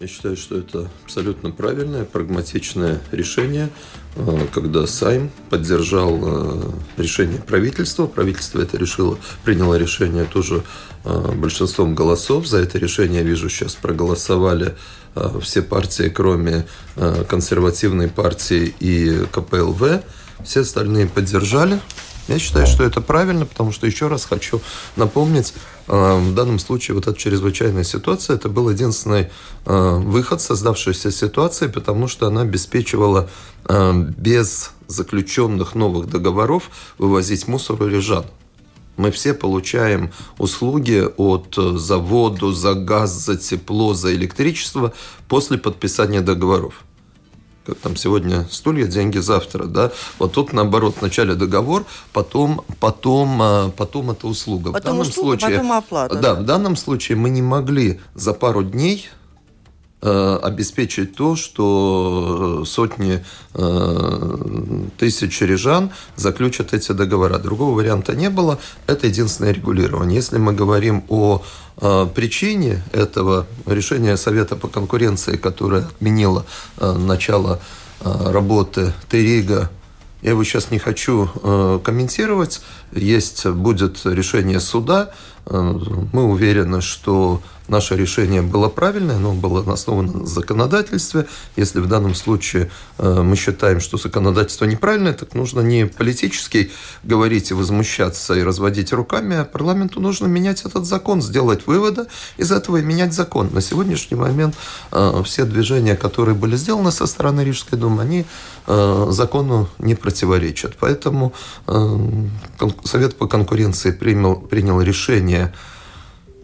Я считаю, что это абсолютно правильное, прагматичное решение, э, когда Сайм поддержал э, решение правительства. Правительство это решило, приняло решение тоже э, большинством голосов. За это решение, вижу, сейчас проголосовали все партии, кроме консервативной партии и КПЛВ. Все остальные поддержали. Я считаю, что это правильно, потому что, еще раз хочу напомнить, э, в данном случае вот эта чрезвычайная ситуация, это был единственный э, выход создавшейся ситуации, потому что она обеспечивала э, без заключенных новых договоров вывозить мусор или жан. Мы все получаем услуги от за воду, за газ, за тепло, за электричество после подписания договоров как там сегодня стулья, деньги завтра, да, вот тут наоборот, вначале договор, потом, потом, а, потом это услуга. Потом в данном услуга, случае, потом оплата. Да, да, в данном случае мы не могли за пару дней обеспечить то, что э, сотни э, тысяч рижан заключат эти договора. Другого варианта не было. Это единственное регулирование. Если мы говорим о причине этого решения Совета по конкуренции, которое отменило начало работы Терига я его сейчас не хочу э, комментировать. Есть, будет решение суда. Э, мы уверены, что наше решение было правильное, оно было основано на законодательстве. Если в данном случае э, мы считаем, что законодательство неправильное, так нужно не политически говорить и возмущаться и разводить руками, а парламенту нужно менять этот закон, сделать выводы из этого и менять закон. На сегодняшний момент э, все движения, которые были сделаны со стороны Рижской думы, они закону не противоречат. Поэтому Совет по конкуренции принял, принял решение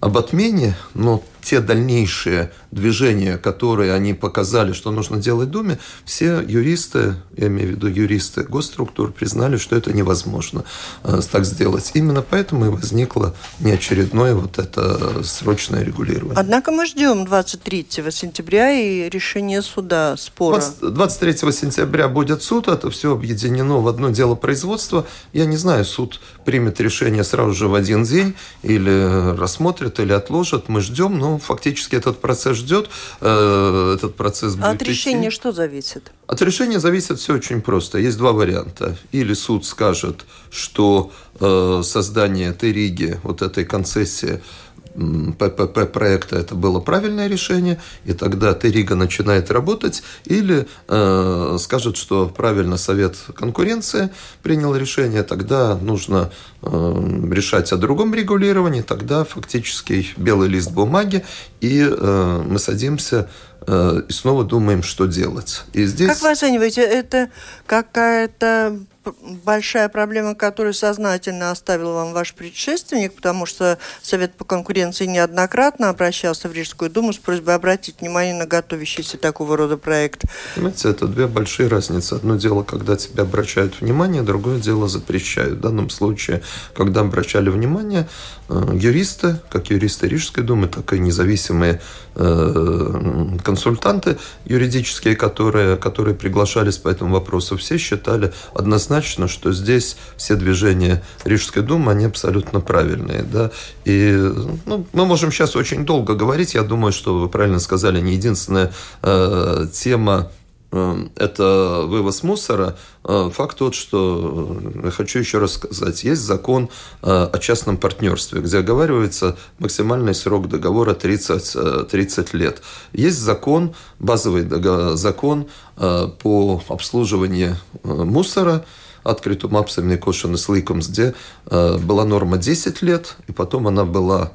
об отмене, но те дальнейшие движения, которые они показали, что нужно делать Думе, все юристы, я имею в виду юристы госструктур, признали, что это невозможно э, так сделать. Именно поэтому и возникло неочередное вот это срочное регулирование. Однако мы ждем 23 сентября и решение суда спора. 20, 23 сентября будет суд, это все объединено в одно дело производства. Я не знаю, суд примет решение сразу же в один день или рассмотрит, или отложит. Мы ждем, но фактически этот процесс ждет, э, этот процесс будет А от решения идти. что зависит? От решения зависит все очень просто. Есть два варианта. Или суд скажет, что э, создание Териги, вот этой концессии, ППП проекта это было правильное решение, и тогда Терига начинает работать, или э, скажет, что правильно Совет конкуренции принял решение, тогда нужно э, решать о другом регулировании, тогда фактически белый лист бумаги, и э, мы садимся э, и снова думаем, что делать. И здесь... Как вы оцениваете, это какая-то большая проблема, которую сознательно оставил вам ваш предшественник, потому что Совет по конкуренции неоднократно обращался в Рижскую думу с просьбой обратить внимание на готовящийся такого рода проект. Понимаете, это две большие разницы. Одно дело, когда тебя обращают внимание, другое дело запрещают. В данном случае, когда обращали внимание, э, юристы, как юристы Рижской думы, так и независимые э, консультанты юридические, которые, которые приглашались по этому вопросу, все считали однозначно однозначно, что здесь все движения Рижской думы, они абсолютно правильные. Да? И ну, мы можем сейчас очень долго говорить. Я думаю, что вы правильно сказали, не единственная э, тема э, это вывоз мусора. Э, факт тот, что я хочу еще раз сказать, есть закон э, о частном партнерстве, где оговаривается максимальный срок договора 30, 30 лет. Есть закон, базовый закон по обслуживанию мусора, открытым apsaimniekošanas likums, где э, была норма 10 лет, и потом она была,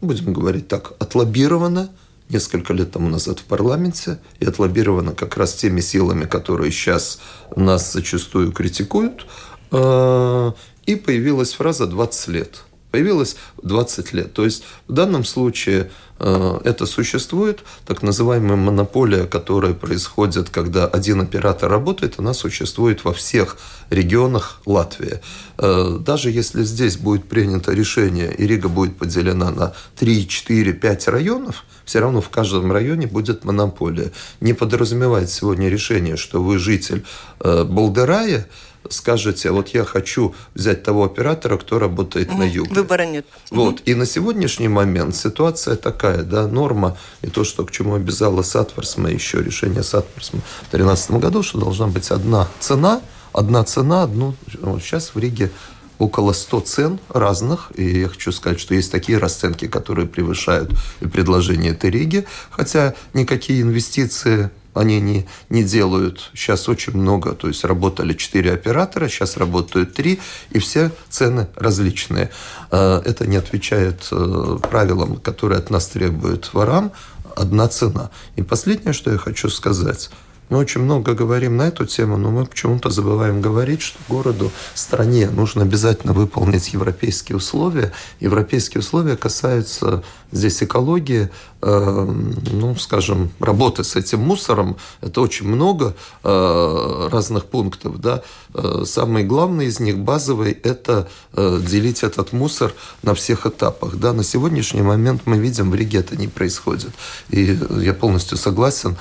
будем говорить так, отлоббирована несколько лет тому назад в парламенте и отлоббирована как раз теми силами, которые сейчас нас зачастую критикуют. Э, и появилась фраза «20 лет» появилась 20 лет. То есть в данном случае э, это существует, так называемая монополия, которая происходит, когда один оператор работает, она существует во всех регионах Латвии. Э, даже если здесь будет принято решение, и Рига будет поделена на 3, 4, 5 районов, все равно в каждом районе будет монополия. Не подразумевает сегодня решение, что вы житель э, Балдерая, скажете, вот я хочу взять того оператора, кто работает угу, на юге. Выбора нет. Вот. Угу. И на сегодняшний момент ситуация такая, да, норма, и то, что к чему обязала Сатворсма, еще решение Сатворсма в 2013 году, что должна быть одна цена, одна цена, одну, вот сейчас в Риге около 100 цен разных, и я хочу сказать, что есть такие расценки, которые превышают и предложение этой Риги, хотя никакие инвестиции они не, не делают. Сейчас очень много, то есть работали 4 оператора, сейчас работают 3, и все цены различные. А, это не отвечает э, правилам, которые от нас требуют ворам, одна цена. И последнее, что я хочу сказать – мы очень много говорим на эту тему, но мы почему-то забываем говорить, что городу, стране нужно обязательно выполнить европейские условия. Европейские условия касаются здесь экологии, э, ну, скажем, работы с этим мусором. Это очень много э, разных пунктов. Да? Э, самый главный из них, базовый, это э, делить этот мусор на всех этапах. Да? На сегодняшний момент мы видим, в Риге это не происходит. И я полностью согласен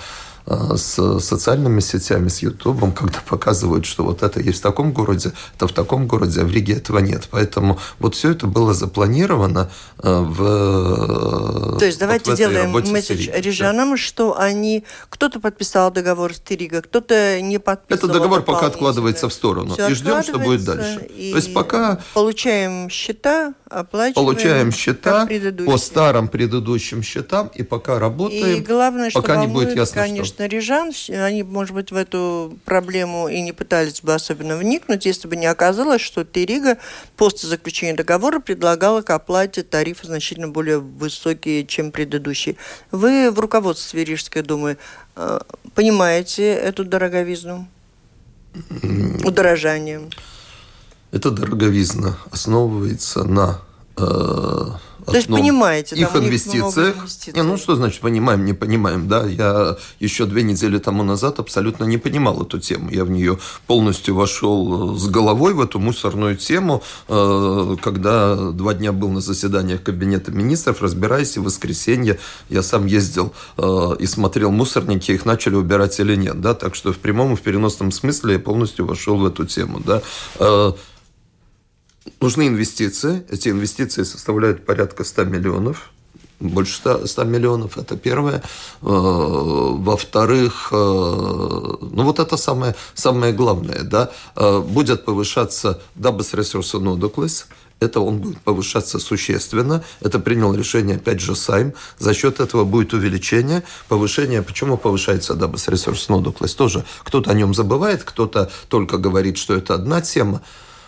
с социальными сетями, с Ютубом, когда показывают, что вот это есть в таком городе, это в таком городе, а в Риге этого нет. Поэтому вот все это было запланировано э, в То есть давайте вот делаем месседж рижанам, да. что они... Кто-то подписал договор с Тирига, кто-то не подписал. Этот договор пока откладывается в сторону. Все и ждем, что будет дальше. То есть пока... Получаем счета, оплачиваем. Получаем счета по старым предыдущим счетам, и пока работаем, и главное, пока не будет ясно, конечно, конечно, рижан, они, может быть, в эту проблему и не пытались бы особенно вникнуть, если бы не оказалось, что Терига после заключения договора предлагала к оплате тарифы значительно более высокие, чем предыдущие. Вы в руководстве Рижской думы э, понимаете эту дороговизну? Удорожание? Эта дороговизна основывается на э, то есть понимаете, их инвестициях. Инвестиций. Не, ну что значит понимаем, не понимаем, да? Я еще две недели тому назад абсолютно не понимал эту тему. Я в нее полностью вошел э, с головой в эту мусорную тему, э, когда два дня был на заседаниях Кабинета министров, разбираясь, и в воскресенье я сам ездил э, и смотрел мусорники, их начали убирать или нет, да? Так что в прямом и в переносном смысле я полностью вошел в эту тему, да? Нужны инвестиции. Эти инвестиции составляют порядка 100 миллионов. Больше 100, 100 миллионов, это первое. Э, во-вторых, э, ну вот это самое, самое главное, да, э, будет повышаться дабас ресурса нодуклес, это он будет повышаться существенно. Это принял решение, опять же, Сайм. За счет этого будет увеличение, повышение. Почему повышается дабас ресурс нодуклес? Тоже кто-то о нем забывает, кто-то только говорит, что это одна тема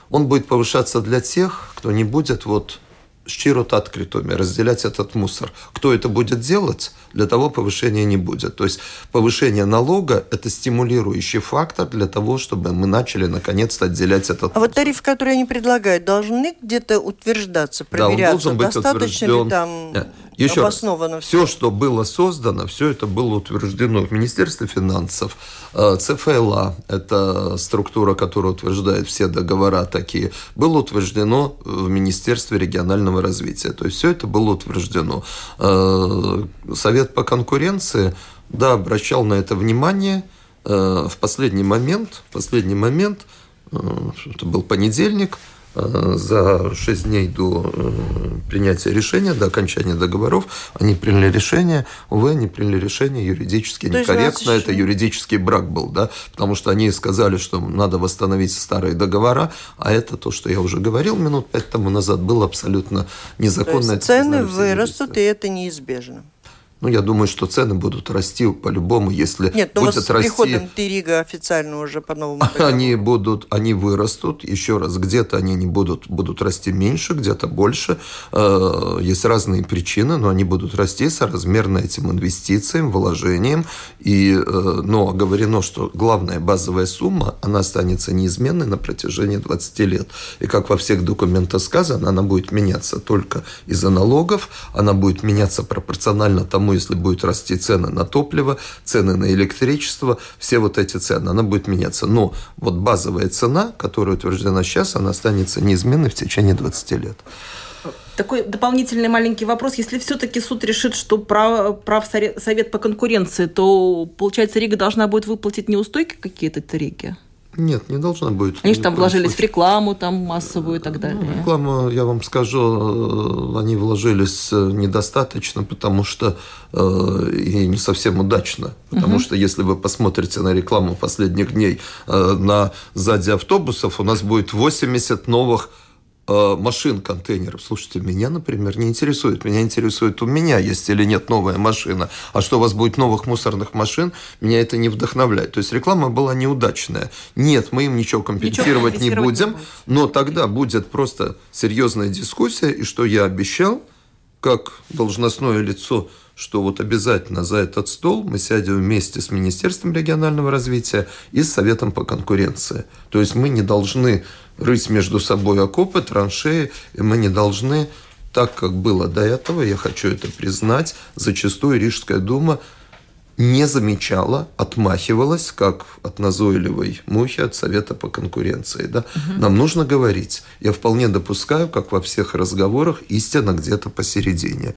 он будет повышаться для тех, кто не будет вот щирота открытыми, разделять этот мусор. Кто это будет делать, для того повышения не будет. То есть повышение налога – это стимулирующий фактор для того, чтобы мы начали наконец-то отделять этот А мусор. вот тарифы, которые они предлагают, должны где-то утверждаться, проверяться? Да, он должен быть Достаточно утвержден. ли там Нет. Еще обосновано раз, все, что было создано, все это было утверждено в Министерстве финансов, э, ЦФЛА, это структура, которая утверждает все договора такие, было утверждено в Министерстве регионального развития. То есть все это было утверждено. Э, Совет по конкуренции, да, обращал на это внимание э, в последний момент, в последний момент, это был понедельник, Э, за 6 дней до э, принятия решения, до окончания договоров, они приняли решение, увы, они приняли решение юридически То некорректно, это юридический брак был, да, потому что они сказали, что надо восстановить старые договора, а это то, что я уже говорил минут пять тому назад, было абсолютно незаконно. То есть цены вырастут, и это неизбежно. Ну, я думаю, что цены будут расти по-любому, если Нет, но будет с расти... приходом Терига официально уже по новому Они будут, они вырастут, еще раз, где-то они не будут, будут расти меньше, где-то больше. Э, есть разные причины, но они будут расти соразмерно этим инвестициям, вложениям. И, э, но говорено, что главная базовая сумма, она останется неизменной на протяжении 20 лет. И как во всех документах сказано, она будет меняться только из-за налогов, она будет меняться пропорционально тому, потому если будет расти цены на топливо, цены на электричество, все вот эти цены, она будет меняться. Но вот базовая цена, которая утверждена сейчас, она останется неизменной в течение 20 лет. Такой дополнительный маленький вопрос. Если все-таки суд решит, что прав, прав совет по конкуренции, то, получается, Рига должна будет выплатить неустойки какие-то Риге? Нет, не должна будет. Они же там вложились в рекламу там массовую и так ну, далее. Ну, рекламу, я вам скажу, э, они вложились э, недостаточно, потому что э, и не совсем удачно. Потому угу. что если вы посмотрите на рекламу последних дней э, на сзади автобусов, у нас будет 80 новых машин контейнеров. Слушайте, меня, например, не интересует. Меня интересует, у меня есть или нет новая машина. А что у вас будет новых мусорных машин, меня это не вдохновляет. То есть реклама была неудачная. Нет, мы им ничего компенсировать, ничего не будем, не но тогда будет просто серьезная дискуссия. И что я обещал, как должностное лицо что вот обязательно за этот стол мы сядем вместе с Министерством регионального развития и с Советом по конкуренции. То есть мы не должны рыть между собой окопы, траншеи, и мы не должны так, как было до этого, я хочу это признать, зачастую Рижская дума не замечала, отмахивалась, как от назойливой мухи от Совета по конкуренции. Да? Угу. Нам нужно говорить. Я вполне допускаю, как во всех разговорах, истина где-то посередине.